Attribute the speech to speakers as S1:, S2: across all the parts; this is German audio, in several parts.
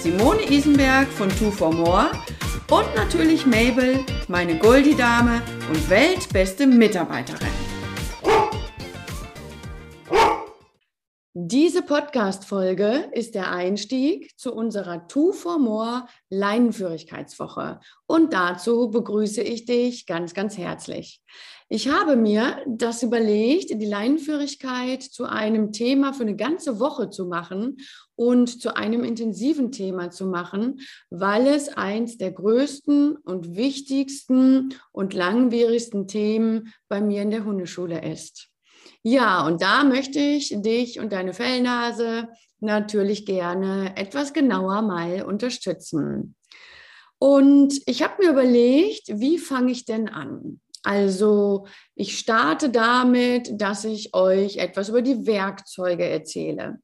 S1: Simone Isenberg von Two for More und natürlich Mabel, meine Goldie-Dame und weltbeste Mitarbeiterin. Diese Podcast-Folge ist der Einstieg zu unserer Two for More Leinenführigkeitswoche und dazu begrüße ich dich ganz, ganz herzlich. Ich habe mir das überlegt, die Leinenführigkeit zu einem Thema für eine ganze Woche zu machen und zu einem intensiven Thema zu machen, weil es eins der größten und wichtigsten und langwierigsten Themen bei mir in der Hundeschule ist. Ja, und da möchte ich dich und deine Fellnase natürlich gerne etwas genauer mal unterstützen. Und ich habe mir überlegt, wie fange ich denn an? Also ich starte damit, dass ich euch etwas über die Werkzeuge erzähle.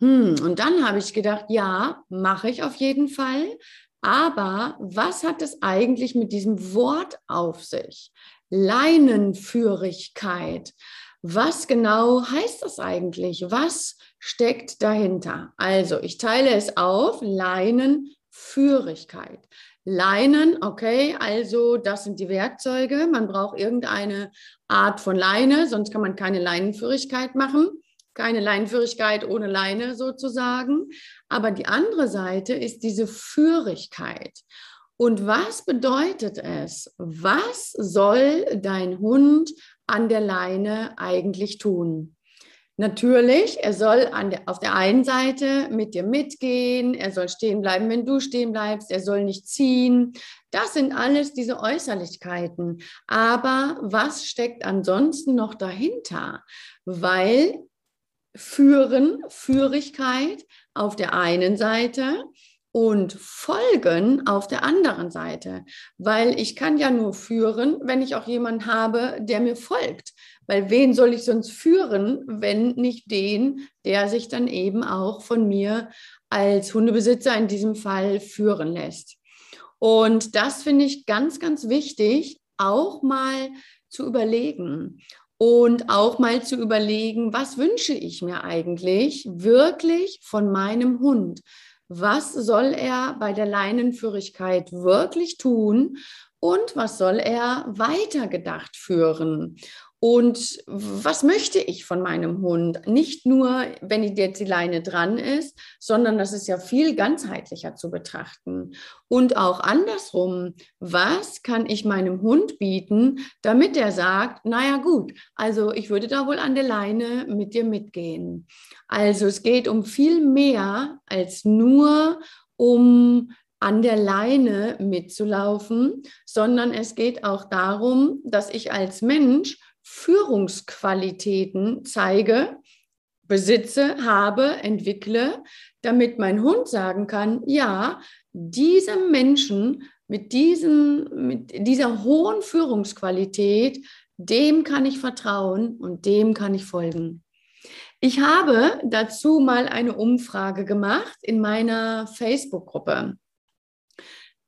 S1: Hm, und dann habe ich gedacht, ja, mache ich auf jeden Fall. Aber was hat es eigentlich mit diesem Wort auf sich? Leinenführigkeit. Was genau heißt das eigentlich? Was steckt dahinter? Also, ich teile es auf, Leinenführigkeit. Leinen, okay, also das sind die Werkzeuge. Man braucht irgendeine Art von Leine, sonst kann man keine Leinenführigkeit machen. Keine Leinenführigkeit ohne Leine sozusagen. Aber die andere Seite ist diese Führigkeit. Und was bedeutet es? Was soll dein Hund an der Leine eigentlich tun? Natürlich, er soll der, auf der einen Seite mit dir mitgehen, er soll stehen bleiben, wenn du stehen bleibst, er soll nicht ziehen. Das sind alles diese Äußerlichkeiten. Aber was steckt ansonsten noch dahinter? Weil Führen, Führigkeit auf der einen Seite und folgen auf der anderen Seite, weil ich kann ja nur führen, wenn ich auch jemanden habe, der mir folgt. Weil wen soll ich sonst führen, wenn nicht den, der sich dann eben auch von mir als Hundebesitzer in diesem Fall führen lässt. Und das finde ich ganz, ganz wichtig, auch mal zu überlegen und auch mal zu überlegen, was wünsche ich mir eigentlich wirklich von meinem Hund? Was soll er bei der Leinenführigkeit wirklich tun und was soll er weitergedacht führen. Und was möchte ich von meinem Hund? Nicht nur, wenn jetzt die Leine dran ist, sondern das ist ja viel ganzheitlicher zu betrachten. Und auch andersrum, was kann ich meinem Hund bieten, damit er sagt, naja gut, also ich würde da wohl an der Leine mit dir mitgehen. Also es geht um viel mehr als nur um an der Leine mitzulaufen, sondern es geht auch darum, dass ich als Mensch Führungsqualitäten zeige, besitze, habe, entwickle, damit mein Hund sagen kann, ja, diesem Menschen mit, diesem, mit dieser hohen Führungsqualität, dem kann ich vertrauen und dem kann ich folgen. Ich habe dazu mal eine Umfrage gemacht in meiner Facebook-Gruppe.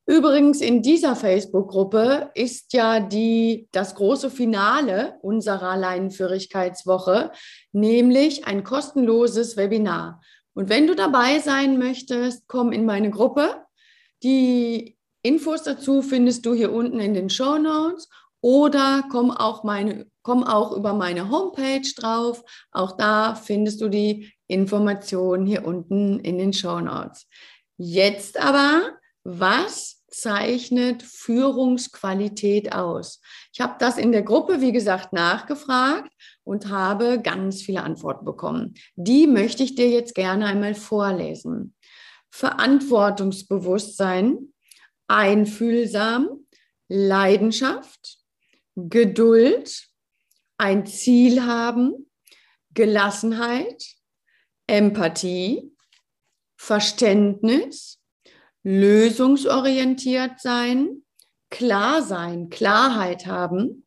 S1: Übrigens, in dieser Facebook-Gruppe ist ja die, das große Finale unserer Leinenführigkeitswoche, nämlich ein kostenloses Webinar. Und wenn du dabei sein möchtest, komm in meine Gruppe. Die Infos dazu findest du hier unten in den Show Notes oder komm auch, meine, komm auch über meine Homepage drauf. Auch da findest du die Informationen hier unten in den Show Notes. Jetzt aber, was zeichnet Führungsqualität aus? Ich habe das in der Gruppe, wie gesagt, nachgefragt und habe ganz viele Antworten bekommen. Die möchte ich dir jetzt gerne einmal vorlesen. Verantwortungsbewusstsein, einfühlsam, Leidenschaft, Geduld, ein Ziel haben, Gelassenheit, Empathie, Verständnis, lösungsorientiert sein, klar sein, Klarheit haben,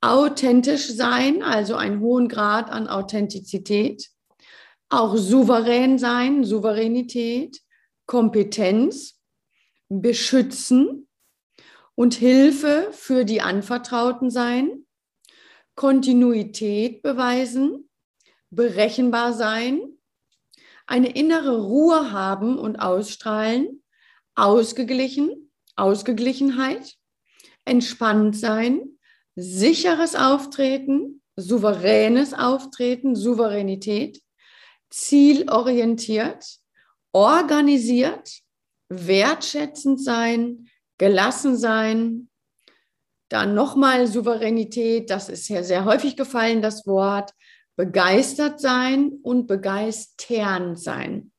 S1: authentisch sein, also einen hohen Grad an Authentizität, auch souverän sein, Souveränität, Kompetenz, beschützen und Hilfe für die Anvertrauten sein, Kontinuität beweisen, berechenbar sein, eine innere Ruhe haben und ausstrahlen, ausgeglichen, Ausgeglichenheit, entspannt sein, sicheres Auftreten, souveränes Auftreten, Souveränität, zielorientiert, organisiert, wertschätzend sein, gelassen sein. Dann nochmal Souveränität, das ist ja sehr häufig gefallen, das Wort, begeistert sein und begeistern sein.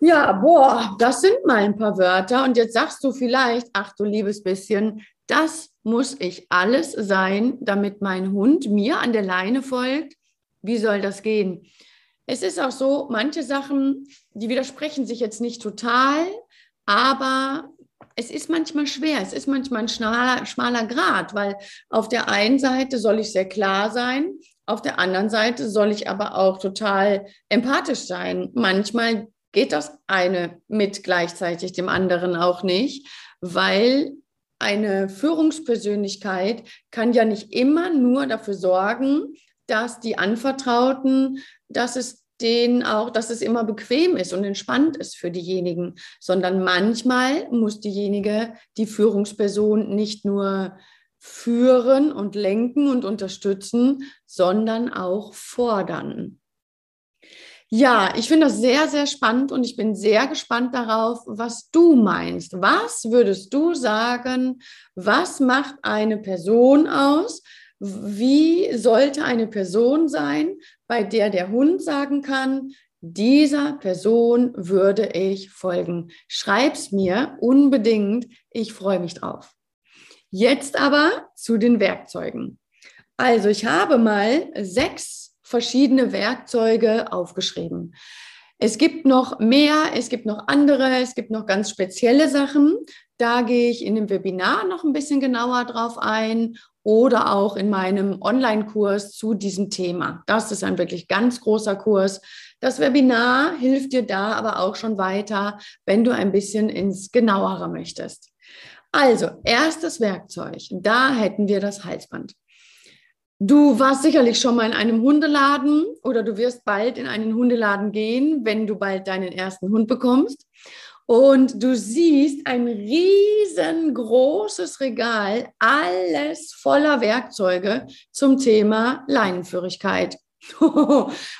S1: Ja, boah, das sind mal ein paar Wörter. Und jetzt sagst du vielleicht, ach du liebes bisschen, das muss ich alles sein, damit mein Hund mir an der Leine folgt. Wie soll das gehen? Es ist auch so, manche Sachen, die widersprechen sich jetzt nicht total, aber es ist manchmal schwer, es ist manchmal ein schmaler, schmaler Grad, weil auf der einen Seite soll ich sehr klar sein, auf der anderen Seite soll ich aber auch total empathisch sein. Manchmal geht das eine mit gleichzeitig dem anderen auch nicht, weil eine Führungspersönlichkeit kann ja nicht immer nur dafür sorgen, dass die Anvertrauten, dass es denen auch, dass es immer bequem ist und entspannt ist für diejenigen, sondern manchmal muss diejenige, die Führungsperson nicht nur führen und lenken und unterstützen, sondern auch fordern. Ja, ich finde das sehr, sehr spannend und ich bin sehr gespannt darauf, was du meinst. Was würdest du sagen, was macht eine Person aus? Wie sollte eine Person sein, bei der der Hund sagen kann, dieser Person würde ich folgen? Schreib's mir unbedingt. Ich freue mich drauf. Jetzt aber zu den Werkzeugen. Also ich habe mal sechs verschiedene Werkzeuge aufgeschrieben. Es gibt noch mehr, es gibt noch andere, es gibt noch ganz spezielle Sachen. Da gehe ich in dem Webinar noch ein bisschen genauer drauf ein oder auch in meinem Online-Kurs zu diesem Thema. Das ist ein wirklich ganz großer Kurs. Das Webinar hilft dir da aber auch schon weiter, wenn du ein bisschen ins Genauere möchtest. Also, erstes Werkzeug, da hätten wir das Halsband. Du warst sicherlich schon mal in einem Hundeladen oder du wirst bald in einen Hundeladen gehen, wenn du bald deinen ersten Hund bekommst. Und du siehst ein riesengroßes Regal, alles voller Werkzeuge zum Thema Leinenführigkeit.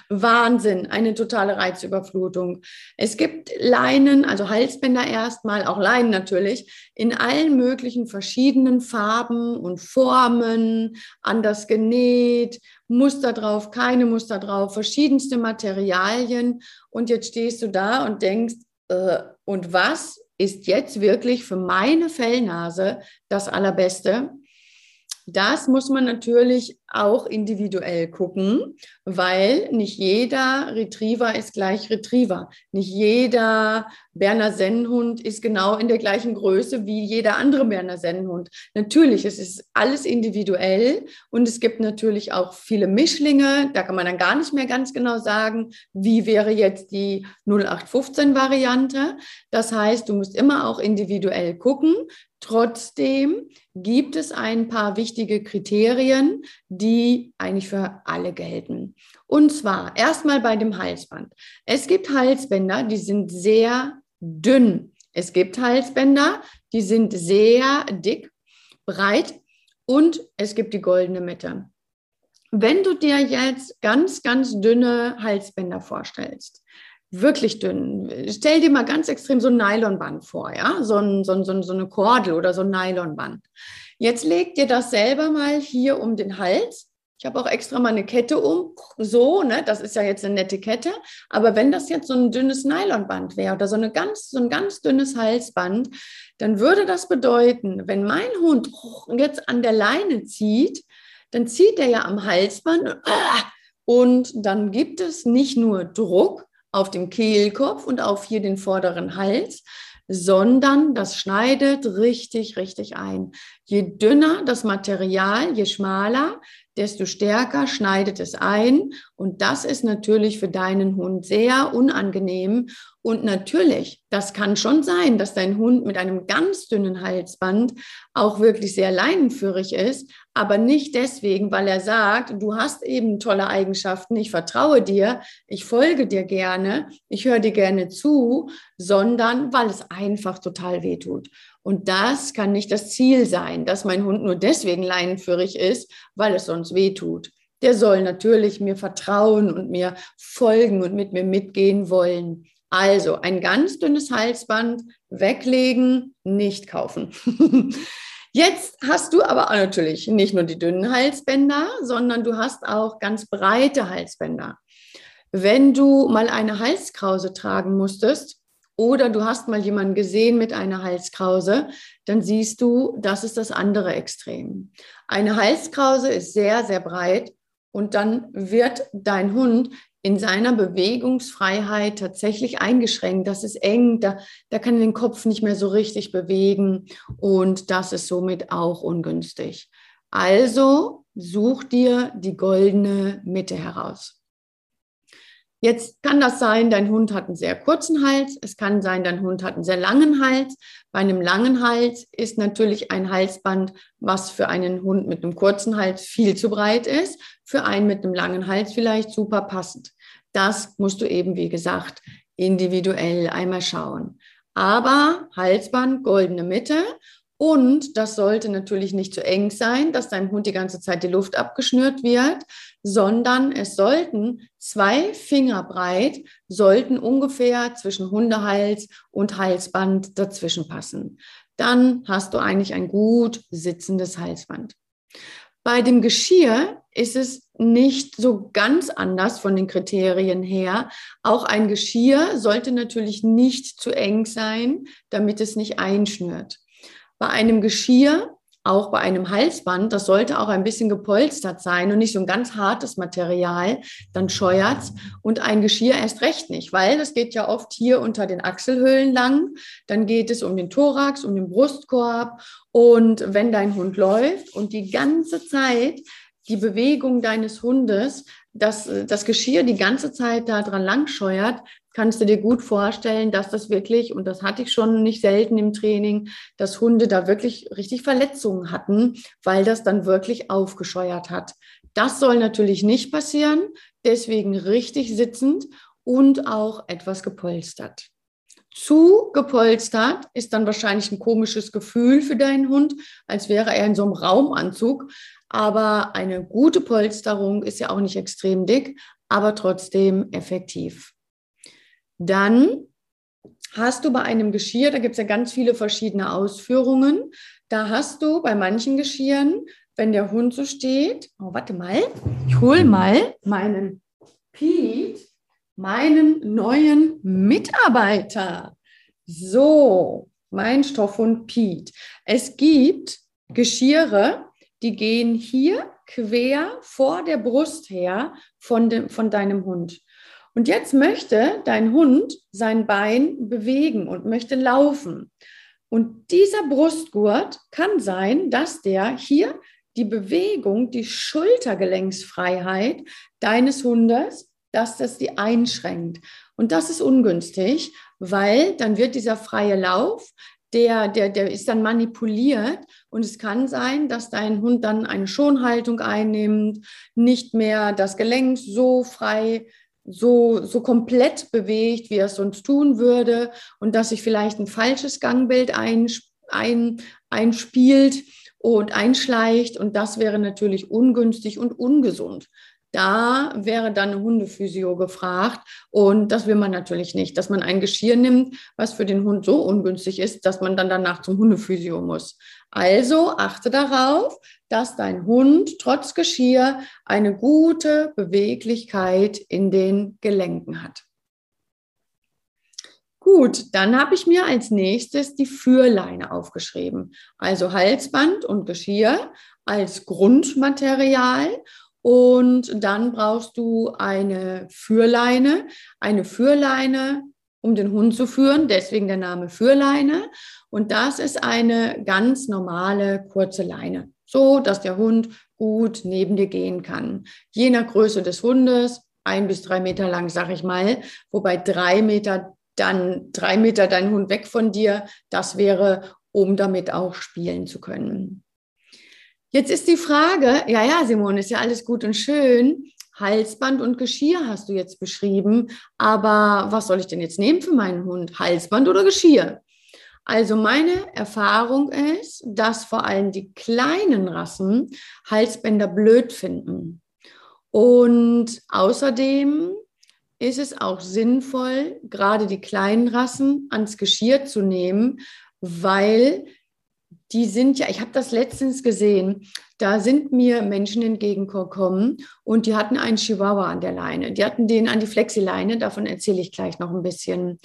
S1: Wahnsinn, eine totale Reizüberflutung. Es gibt Leinen, also Halsbänder erstmal, auch Leinen natürlich, in allen möglichen verschiedenen Farben und Formen, anders genäht, Muster drauf, keine Muster drauf, verschiedenste Materialien. Und jetzt stehst du da und denkst, äh, und was ist jetzt wirklich für meine Fellnase das Allerbeste? Das muss man natürlich auch individuell gucken, weil nicht jeder Retriever ist gleich Retriever. Nicht jeder Berner Sennenhund ist genau in der gleichen Größe wie jeder andere Berner Sennenhund. Natürlich, es ist alles individuell und es gibt natürlich auch viele Mischlinge. Da kann man dann gar nicht mehr ganz genau sagen, wie wäre jetzt die 0815-Variante. Das heißt, du musst immer auch individuell gucken. Trotzdem gibt es ein paar wichtige Kriterien, die eigentlich für alle gelten. Und zwar erstmal bei dem Halsband. Es gibt Halsbänder, die sind sehr dünn. Es gibt Halsbänder, die sind sehr dick, breit und es gibt die goldene Mitte. Wenn du dir jetzt ganz, ganz dünne Halsbänder vorstellst, wirklich dünn. Stell dir mal ganz extrem so ein Nylonband vor, ja, so, ein, so, ein, so eine Kordel oder so ein Nylonband. Jetzt leg dir das selber mal hier um den Hals. Ich habe auch extra mal eine Kette um, so, ne, das ist ja jetzt eine nette Kette. Aber wenn das jetzt so ein dünnes Nylonband wäre oder so, eine ganz, so ein ganz dünnes Halsband, dann würde das bedeuten, wenn mein Hund jetzt an der Leine zieht, dann zieht er ja am Halsband und dann gibt es nicht nur Druck, auf dem Kehlkopf und auf hier den vorderen Hals, sondern das schneidet richtig, richtig ein. Je dünner das Material, je schmaler, desto stärker schneidet es ein. Und das ist natürlich für deinen Hund sehr unangenehm. Und natürlich, das kann schon sein, dass dein Hund mit einem ganz dünnen Halsband auch wirklich sehr leinenführig ist, aber nicht deswegen, weil er sagt, du hast eben tolle Eigenschaften, ich vertraue dir, ich folge dir gerne, ich höre dir gerne zu, sondern weil es einfach total weh tut. Und das kann nicht das Ziel sein, dass mein Hund nur deswegen leinenführig ist, weil es sonst weh tut. Der soll natürlich mir vertrauen und mir folgen und mit mir mitgehen wollen. Also ein ganz dünnes Halsband weglegen, nicht kaufen. Jetzt hast du aber natürlich nicht nur die dünnen Halsbänder, sondern du hast auch ganz breite Halsbänder. Wenn du mal eine Halskrause tragen musstest, oder du hast mal jemanden gesehen mit einer Halskrause, dann siehst du, das ist das andere Extrem. Eine Halskrause ist sehr, sehr breit und dann wird dein Hund in seiner Bewegungsfreiheit tatsächlich eingeschränkt. Das ist eng, da, da kann er den Kopf nicht mehr so richtig bewegen und das ist somit auch ungünstig. Also such dir die goldene Mitte heraus. Jetzt kann das sein, dein Hund hat einen sehr kurzen Hals. Es kann sein, dein Hund hat einen sehr langen Hals. Bei einem langen Hals ist natürlich ein Halsband, was für einen Hund mit einem kurzen Hals viel zu breit ist, für einen mit einem langen Hals vielleicht super passend. Das musst du eben, wie gesagt, individuell einmal schauen. Aber Halsband, goldene Mitte und das sollte natürlich nicht zu eng sein, dass deinem Hund die ganze Zeit die Luft abgeschnürt wird, sondern es sollten zwei Finger breit, sollten ungefähr zwischen Hundehals und Halsband dazwischen passen. Dann hast du eigentlich ein gut sitzendes Halsband. Bei dem Geschirr ist es nicht so ganz anders von den Kriterien her. Auch ein Geschirr sollte natürlich nicht zu eng sein, damit es nicht einschnürt. Bei einem Geschirr, auch bei einem Halsband, das sollte auch ein bisschen gepolstert sein und nicht so ein ganz hartes Material, dann scheuert's. Und ein Geschirr erst recht nicht, weil das geht ja oft hier unter den Achselhöhlen lang. Dann geht es um den Thorax, um den Brustkorb. Und wenn dein Hund läuft und die ganze Zeit die Bewegung deines Hundes, das, das Geschirr die ganze Zeit da dran lang scheuert, kannst du dir gut vorstellen, dass das wirklich, und das hatte ich schon nicht selten im Training, dass Hunde da wirklich richtig Verletzungen hatten, weil das dann wirklich aufgescheuert hat. Das soll natürlich nicht passieren, deswegen richtig sitzend und auch etwas gepolstert. Zu gepolstert ist dann wahrscheinlich ein komisches Gefühl für deinen Hund, als wäre er in so einem Raumanzug. Aber eine gute Polsterung ist ja auch nicht extrem dick, aber trotzdem effektiv. Dann hast du bei einem Geschirr, da gibt es ja ganz viele verschiedene Ausführungen, da hast du bei manchen Geschirren, wenn der Hund so steht, oh, warte mal, ich hole mal meinen Pete, meinen neuen Mitarbeiter. So, mein Stoffhund Pete. Es gibt Geschirre, die gehen hier quer vor der Brust her von, dem, von deinem Hund. Und jetzt möchte dein Hund sein Bein bewegen und möchte laufen. Und dieser Brustgurt kann sein, dass der hier die Bewegung, die Schultergelenksfreiheit deines Hundes, dass das die einschränkt. Und das ist ungünstig, weil dann wird dieser freie Lauf, der, der, der ist dann manipuliert. Und es kann sein, dass dein Hund dann eine Schonhaltung einnimmt, nicht mehr das Gelenk so frei so, so komplett bewegt, wie er es sonst tun würde. Und dass sich vielleicht ein falsches Gangbild ein, ein, einspielt und einschleicht. Und das wäre natürlich ungünstig und ungesund. Da wäre dann eine Hundephysio gefragt und das will man natürlich nicht, dass man ein Geschirr nimmt, was für den Hund so ungünstig ist, dass man dann danach zum Hundephysio muss. Also achte darauf, dass dein Hund trotz Geschirr eine gute Beweglichkeit in den Gelenken hat. Gut, dann habe ich mir als nächstes die Führleine aufgeschrieben. Also Halsband und Geschirr als Grundmaterial Und dann brauchst du eine Führleine, eine Führleine, um den Hund zu führen, deswegen der Name Führleine. Und das ist eine ganz normale kurze Leine, so dass der Hund gut neben dir gehen kann. Je nach Größe des Hundes, ein bis drei Meter lang, sag ich mal, wobei drei Meter dann drei Meter dein Hund weg von dir, das wäre, um damit auch spielen zu können. Jetzt ist die Frage, ja, ja, Simon, ist ja alles gut und schön. Halsband und Geschirr hast du jetzt beschrieben, aber was soll ich denn jetzt nehmen für meinen Hund? Halsband oder Geschirr? Also meine Erfahrung ist, dass vor allem die kleinen Rassen Halsbänder blöd finden. Und außerdem ist es auch sinnvoll, gerade die kleinen Rassen ans Geschirr zu nehmen, weil die sind ja, ich habe das letztens gesehen, da sind mir Menschen entgegengekommen und die hatten einen Chihuahua an der Leine. Die hatten den an die Flexileine, davon erzähle ich gleich noch ein bisschen.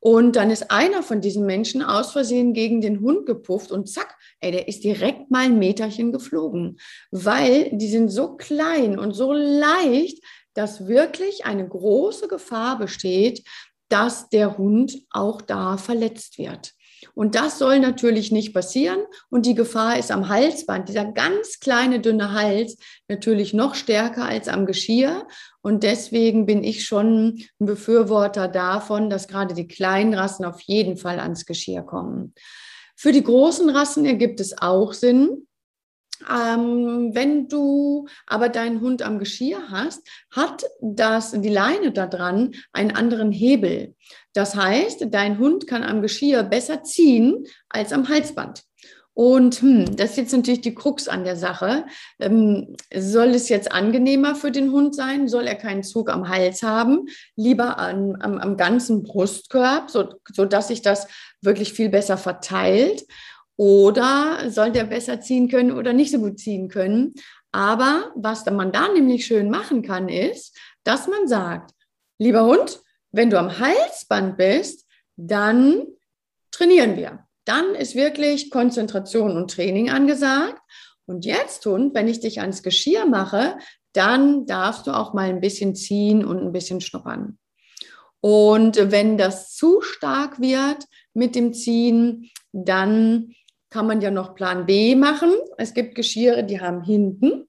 S1: Und dann ist einer von diesen Menschen aus Versehen gegen den Hund gepufft und zack, ey, der ist direkt mal ein Meterchen geflogen, weil die sind so klein und so leicht, dass wirklich eine große Gefahr besteht, dass der Hund auch da verletzt wird. Und das soll natürlich nicht passieren. Und die Gefahr ist am Halsband, dieser ganz kleine, dünne Hals, natürlich noch stärker als am Geschirr. Und deswegen bin ich schon ein Befürworter davon, dass gerade die kleinen Rassen auf jeden Fall ans Geschirr kommen. Für die großen Rassen ergibt es auch Sinn, ähm, wenn du aber deinen Hund am Geschirr hast, hat das, die Leine da dran einen anderen Hebel. Das heißt, dein Hund kann am Geschirr besser ziehen als am Halsband. Und hm, das ist jetzt natürlich die Krux an der Sache. Ähm, soll es jetzt angenehmer für den Hund sein? Soll er keinen Zug am Hals haben? Lieber an, am, am ganzen Brustkorb, so, sodass sich das wirklich viel besser verteilt? Oder soll der besser ziehen können oder nicht so gut ziehen können? Aber was man da nämlich schön machen kann, ist, dass man sagt, lieber Hund, wenn du am Halsband bist, dann trainieren wir. Dann ist wirklich Konzentration und Training angesagt. Und jetzt, Hund, wenn ich dich ans Geschirr mache, dann darfst du auch mal ein bisschen ziehen und ein bisschen schnuppern. Und wenn das zu stark wird mit dem Ziehen, dann kann man ja noch Plan B machen. Es gibt Geschirre, die haben hinten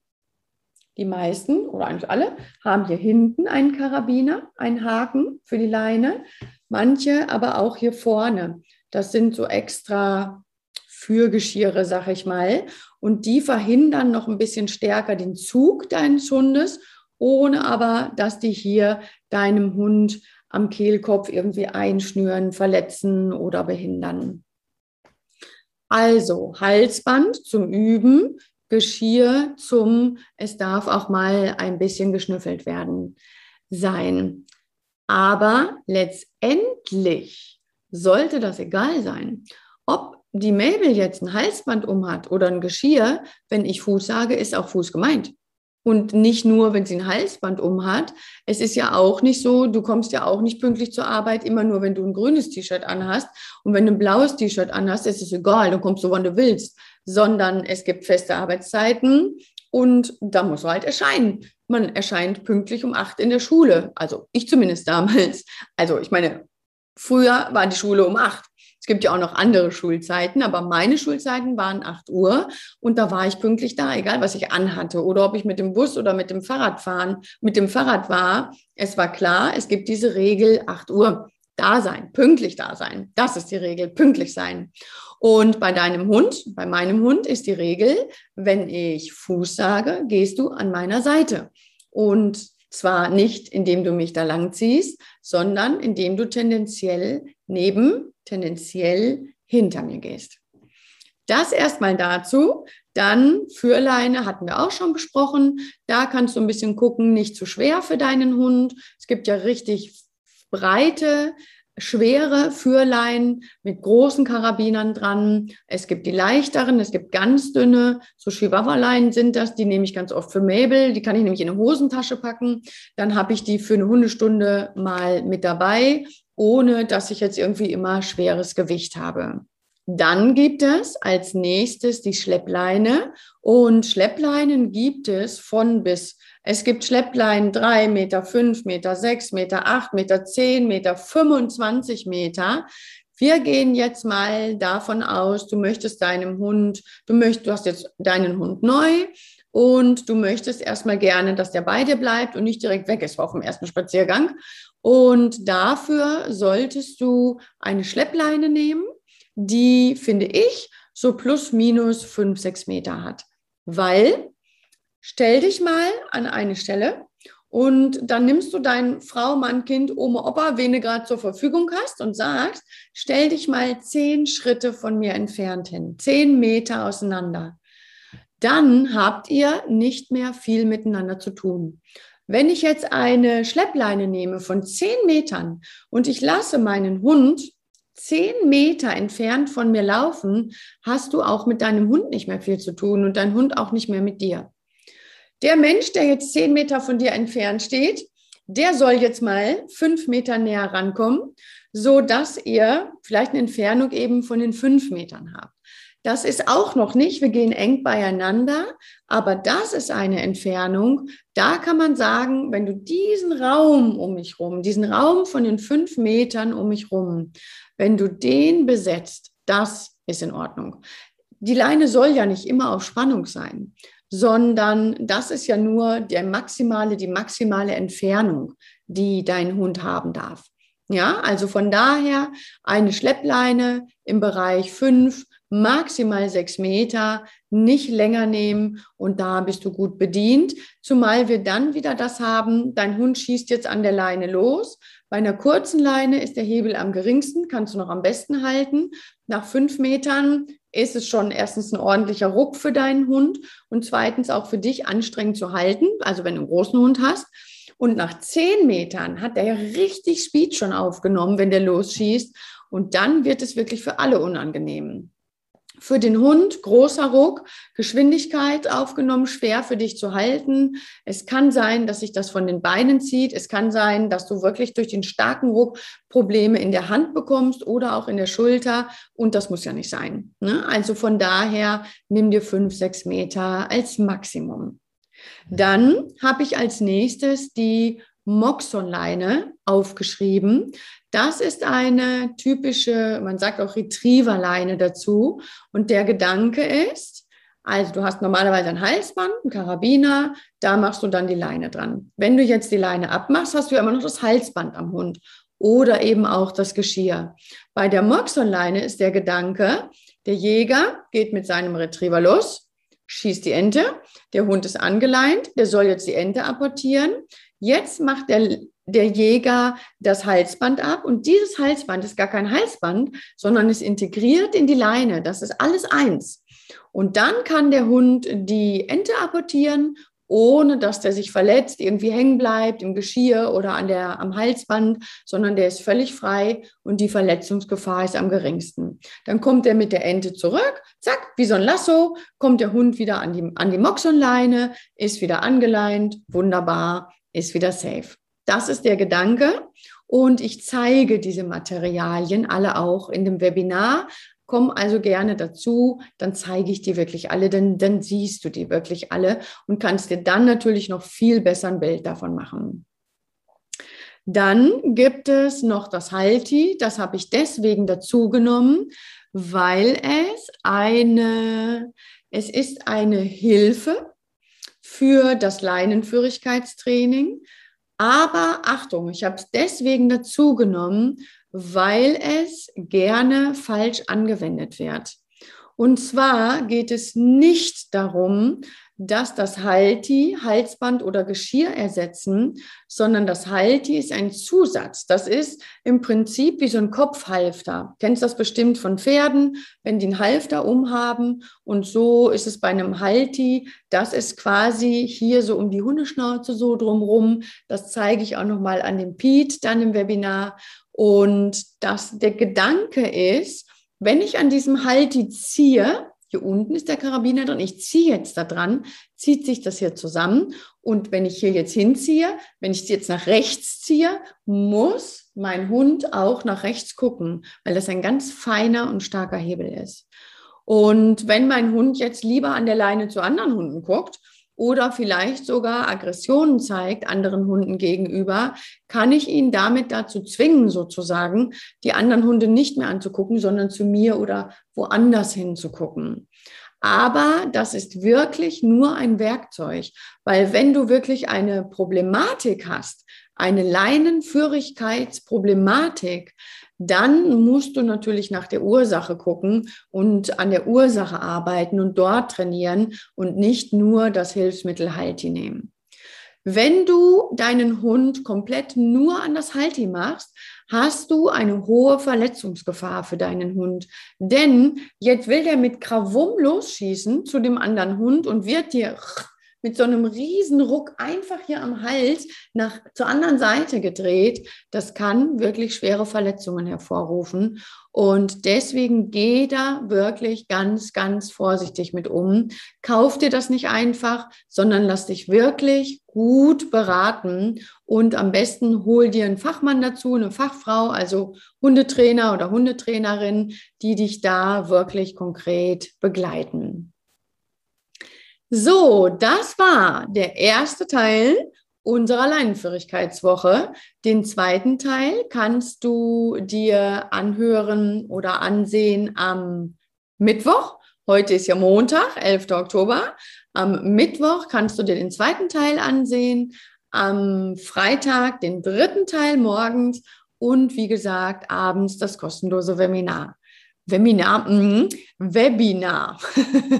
S1: die meisten oder eigentlich alle haben hier hinten einen Karabiner, einen Haken für die Leine. Manche aber auch hier vorne. Das sind so extra Fürgeschirre, sag ich mal. Und die verhindern noch ein bisschen stärker den Zug deines Hundes, ohne aber, dass die hier deinem Hund am Kehlkopf irgendwie einschnüren, verletzen oder behindern. Also Halsband zum Üben Geschirr zum, es darf auch mal ein bisschen geschnüffelt werden sein. Aber letztendlich sollte das egal sein. Ob die Mabel jetzt ein Halsband um hat oder ein Geschirr, wenn ich Fuß sage, ist auch Fuß gemeint. Und nicht nur, wenn sie ein Halsband um hat. Es ist ja auch nicht so, du kommst ja auch nicht pünktlich zur Arbeit, immer nur, wenn du ein grünes T-Shirt anhast. Und wenn du ein blaues T-Shirt anhast, ist es egal, dann kommst du, wann du willst. Sondern es gibt feste Arbeitszeiten und da muss man halt erscheinen. Man erscheint pünktlich um acht in der Schule. Also ich zumindest damals. Also ich meine, früher war die Schule um acht. Es gibt ja auch noch andere Schulzeiten, aber meine Schulzeiten waren 8 Uhr und da war ich pünktlich da, egal was ich anhatte oder ob ich mit dem Bus oder mit dem Fahrrad fahren, mit dem Fahrrad war. Es war klar, es gibt diese Regel 8 Uhr. Da sein, pünktlich da sein. Das ist die Regel, pünktlich sein. Und bei deinem Hund, bei meinem Hund ist die Regel, wenn ich Fuß sage, gehst du an meiner Seite. Und zwar nicht, indem du mich da lang ziehst, sondern indem du tendenziell neben tendenziell hinter mir gehst. Das erstmal dazu. Dann Führleine hatten wir auch schon besprochen. Da kannst du ein bisschen gucken, nicht zu schwer für deinen Hund. Es gibt ja richtig breite, schwere Führleinen mit großen Karabinern dran. Es gibt die leichteren, es gibt ganz dünne, so Chihuahua-Leinen sind das, die nehme ich ganz oft für Mabel, die kann ich nämlich in eine Hosentasche packen. Dann habe ich die für eine Hundestunde mal mit dabei ohne dass ich jetzt irgendwie immer schweres Gewicht habe. Dann gibt es als nächstes die Schleppleine und Schleppleinen gibt es von bis Es gibt Schleppleinen 3 Meter, 5 Meter, 6 Meter, 8 Meter, 10 Meter, 25 Meter. Wir gehen jetzt mal davon aus, du möchtest deinem Hund, du möchtest, du hast jetzt deinen Hund neu und du möchtest erstmal gerne, dass der bei dir bleibt und nicht direkt weg ist auf dem ersten Spaziergang. Und dafür solltest du eine Schleppleine nehmen, die, finde ich, so plus minus fünf, sechs Meter hat. Weil, stell dich mal an eine Stelle und dann nimmst du dein Frau, Mann, Kind, Oma, Opa, wen du gerade zur Verfügung hast und sagst, stell dich mal zehn Schritte von mir entfernt hin, zehn Meter auseinander. Dann habt ihr nicht mehr viel miteinander zu tun. Wenn ich jetzt eine Schleppleine nehme von zehn Metern und ich lasse meinen Hund zehn Meter entfernt von mir laufen, hast du auch mit deinem Hund nicht mehr viel zu tun und dein Hund auch nicht mehr mit dir. Der Mensch, der jetzt zehn Meter von dir entfernt steht, der soll jetzt mal fünf Meter näher rankommen, so dass ihr vielleicht eine Entfernung eben von den fünf Metern habt. Das ist auch noch nicht, wir gehen eng beieinander, aber das ist eine Entfernung. Da kann man sagen, wenn du diesen Raum um mich rum, diesen Raum von den fünf Metern um mich rum, wenn du den besetzt, das ist in Ordnung. Die Leine soll ja nicht immer auf Spannung sein, sondern das ist ja nur der maximale, die maximale Entfernung, die dein Hund haben darf. Ja, also von daher eine Schleppleine im Bereich fünf maximal sechs Meter, nicht länger nehmen und da bist du gut bedient. Zumal wir dann wieder das haben, dein Hund schießt jetzt an der Leine los. Bei einer kurzen Leine ist der Hebel am geringsten, kannst du noch am besten halten. Nach fünf Metern ist es schon erstens ein ordentlicher Ruck für deinen Hund und zweitens auch für dich anstrengend zu halten, also wenn du einen großen Hund hast. Und nach zehn Metern hat der richtig Speed schon aufgenommen, wenn der losschießt. Und dann wird es wirklich für alle unangenehm für den Hund großer Ruck, Geschwindigkeit aufgenommen, schwer für dich zu halten. Es kann sein, dass sich das von den Beinen zieht. Es kann sein, dass du wirklich durch den starken Ruck Probleme in der Hand bekommst oder auch in der Schulter. Und das muss ja nicht sein. Ne? Also von daher nimm dir fünf, sechs Meter als Maximum. Dann habe ich als nächstes die Moxonleine aufgeschrieben. Das ist eine typische, man sagt auch Retrieverleine dazu. Und der Gedanke ist, also du hast normalerweise ein Halsband, ein Karabiner, da machst du dann die Leine dran. Wenn du jetzt die Leine abmachst, hast du ja immer noch das Halsband am Hund oder eben auch das Geschirr. Bei der Moxonleine ist der Gedanke, der Jäger geht mit seinem Retriever los, schießt die Ente, der Hund ist angeleint, der soll jetzt die Ente apportieren. Jetzt macht der, der Jäger das Halsband ab und dieses Halsband ist gar kein Halsband, sondern ist integriert in die Leine. Das ist alles eins. Und dann kann der Hund die Ente apportieren, ohne dass der sich verletzt, irgendwie hängen bleibt im Geschirr oder an der, am Halsband, sondern der ist völlig frei und die Verletzungsgefahr ist am geringsten. Dann kommt er mit der Ente zurück, zack, wie so ein Lasso, kommt der Hund wieder an die, an die Moxonleine, ist wieder angeleint, wunderbar ist wieder safe. Das ist der Gedanke. Und ich zeige diese Materialien alle auch in dem Webinar. Komm also gerne dazu, dann zeige ich dir wirklich alle, denn dann siehst du die wirklich alle und kannst dir dann natürlich noch viel besser ein Bild davon machen. Dann gibt es noch das Halti, das habe ich deswegen dazu genommen, weil es eine, es ist eine Hilfe für das Leinenführigkeitstraining. Aber Achtung, ich habe es deswegen dazu genommen, weil es gerne falsch angewendet wird. Und zwar geht es nicht darum, dass das Halti Halsband oder Geschirr ersetzen, sondern das Halti ist ein Zusatz. Das ist im Prinzip wie so ein Kopfhalfter. Kennst das bestimmt von Pferden, wenn die einen Halfter umhaben und so ist es bei einem Halti. Das ist quasi hier so um die Hundeschnauze so drumrum. Das zeige ich auch noch mal an dem Piet dann im Webinar. Und das, der Gedanke ist, wenn ich an diesem Halti ziehe, hier unten ist der Karabiner drin. Ich ziehe jetzt da dran, zieht sich das hier zusammen. Und wenn ich hier jetzt hinziehe, wenn ich jetzt nach rechts ziehe, muss mein Hund auch nach rechts gucken, weil das ein ganz feiner und starker Hebel ist. Und wenn mein Hund jetzt lieber an der Leine zu anderen Hunden guckt oder vielleicht sogar Aggressionen zeigt anderen Hunden gegenüber, kann ich ihn damit dazu zwingen, sozusagen, die anderen Hunde nicht mehr anzugucken, sondern zu mir oder woanders hinzugucken. Aber das ist wirklich nur ein Werkzeug, weil wenn du wirklich eine Problematik hast, eine Leinenführigkeitsproblematik, dann musst du natürlich nach der Ursache gucken und an der Ursache arbeiten und dort trainieren und nicht nur das Hilfsmittel Halti nehmen. Wenn du deinen Hund komplett nur an das Halti machst, hast du eine hohe Verletzungsgefahr für deinen Hund. Denn jetzt will der mit Krawum losschießen zu dem anderen Hund und wird dir mit so einem riesen Ruck einfach hier am Hals nach zur anderen Seite gedreht. Das kann wirklich schwere Verletzungen hervorrufen. Und deswegen geh da wirklich ganz, ganz vorsichtig mit um. Kauf dir das nicht einfach, sondern lass dich wirklich gut beraten und am besten hol dir einen Fachmann dazu, eine Fachfrau, also Hundetrainer oder Hundetrainerin, die dich da wirklich konkret begleiten. So, das war der erste Teil unserer Leinenführigkeitswoche. Den zweiten Teil kannst du dir anhören oder ansehen am Mittwoch. Heute ist ja Montag, 11. Oktober. Am Mittwoch kannst du dir den zweiten Teil ansehen. Am Freitag den dritten Teil morgens und wie gesagt abends das kostenlose Webinar. Webinar, mh, Webinar.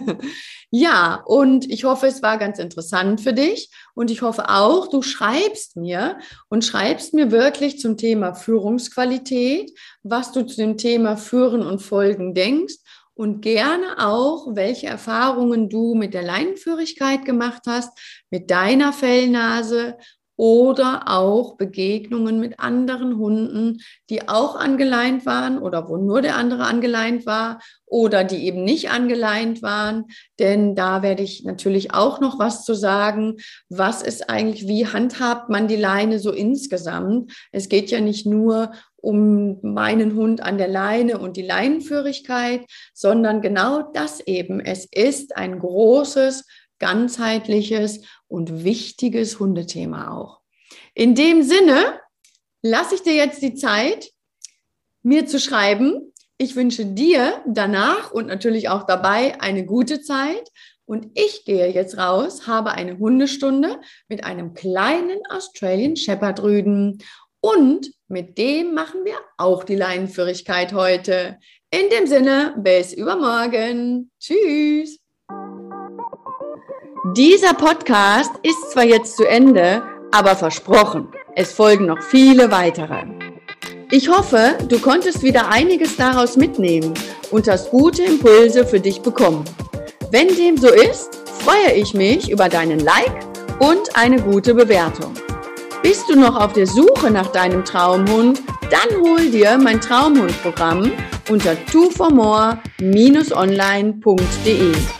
S1: ja, und ich hoffe, es war ganz interessant für dich. Und ich hoffe auch, du schreibst mir und schreibst mir wirklich zum Thema Führungsqualität, was du zu dem Thema Führen und Folgen denkst und gerne auch, welche Erfahrungen du mit der Leinenführigkeit gemacht hast, mit deiner Fellnase oder auch Begegnungen mit anderen Hunden, die auch angeleint waren oder wo nur der andere angeleint war oder die eben nicht angeleint waren. Denn da werde ich natürlich auch noch was zu sagen. Was ist eigentlich, wie handhabt man die Leine so insgesamt? Es geht ja nicht nur um meinen Hund an der Leine und die Leinenführigkeit, sondern genau das eben. Es ist ein großes, ganzheitliches und wichtiges Hundethema auch. In dem Sinne lasse ich dir jetzt die Zeit, mir zu schreiben. Ich wünsche dir danach und natürlich auch dabei eine gute Zeit. Und ich gehe jetzt raus, habe eine Hundestunde mit einem kleinen Australian Shepherd Rüden. Und mit dem machen wir auch die Leinenführigkeit heute. In dem Sinne, bis übermorgen. Tschüss. Dieser Podcast ist zwar jetzt zu Ende, aber versprochen, es folgen noch viele weitere. Ich hoffe, du konntest wieder einiges daraus mitnehmen und hast gute Impulse für dich bekommen. Wenn dem so ist, freue ich mich über deinen Like und eine gute Bewertung. Bist du noch auf der Suche nach deinem Traumhund? Dann hol dir mein Traumhundprogramm unter twoformore-online.de.